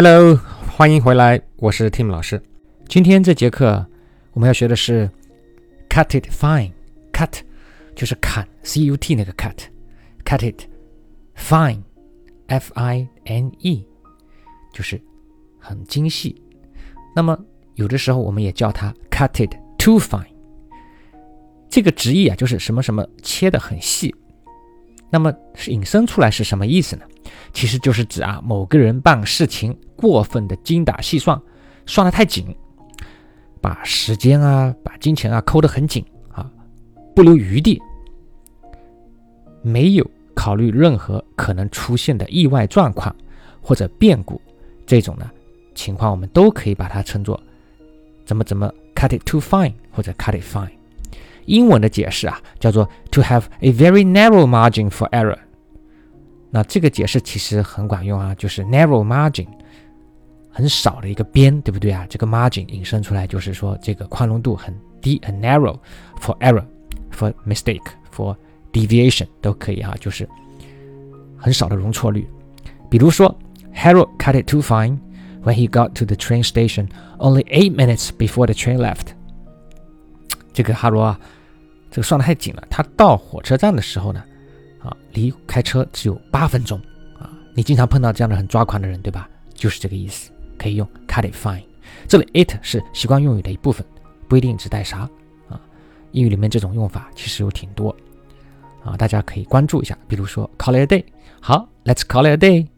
Hello，欢迎回来，我是 Tim 老师。今天这节课我们要学的是 cut it fine，cut 就是砍，c u t 那个 cut，cut it fine，f i n e 就是很精细。那么有的时候我们也叫它 cut it too fine。这个直译啊，就是什么什么切的很细。那么是引申出来是什么意思呢？其实就是指啊，某个人办事情过分的精打细算，算得太紧，把时间啊、把金钱啊抠得很紧啊，不留余地，没有考虑任何可能出现的意外状况或者变故，这种呢情况，我们都可以把它称作怎么怎么 cut it too fine 或者 cut it fine。英文的解释啊，叫做 to have a very narrow margin for error。那这个解释其实很管用啊，就是 narrow margin，很少的一个边，对不对啊？这个 margin 引申出来就是说这个宽容度很低，很 narrow for error，for mistake，for deviation 都可以啊，就是很少的容错率。比如说，Harold cut it too fine when he got to the train station only eight minutes before the train left。这个哈罗啊。 这个算的太紧了。他到火车站的时候呢，啊，离开车只有八分钟啊。你经常碰到这样的很抓狂的人，对吧？就是这个意思，可以用 cut it fine。这里 it 是习惯用语的一部分，不一定指代啥啊。英语里面这种用法其实有挺多啊，大家可以关注一下。比如说 call it a day，好，let's call it a day。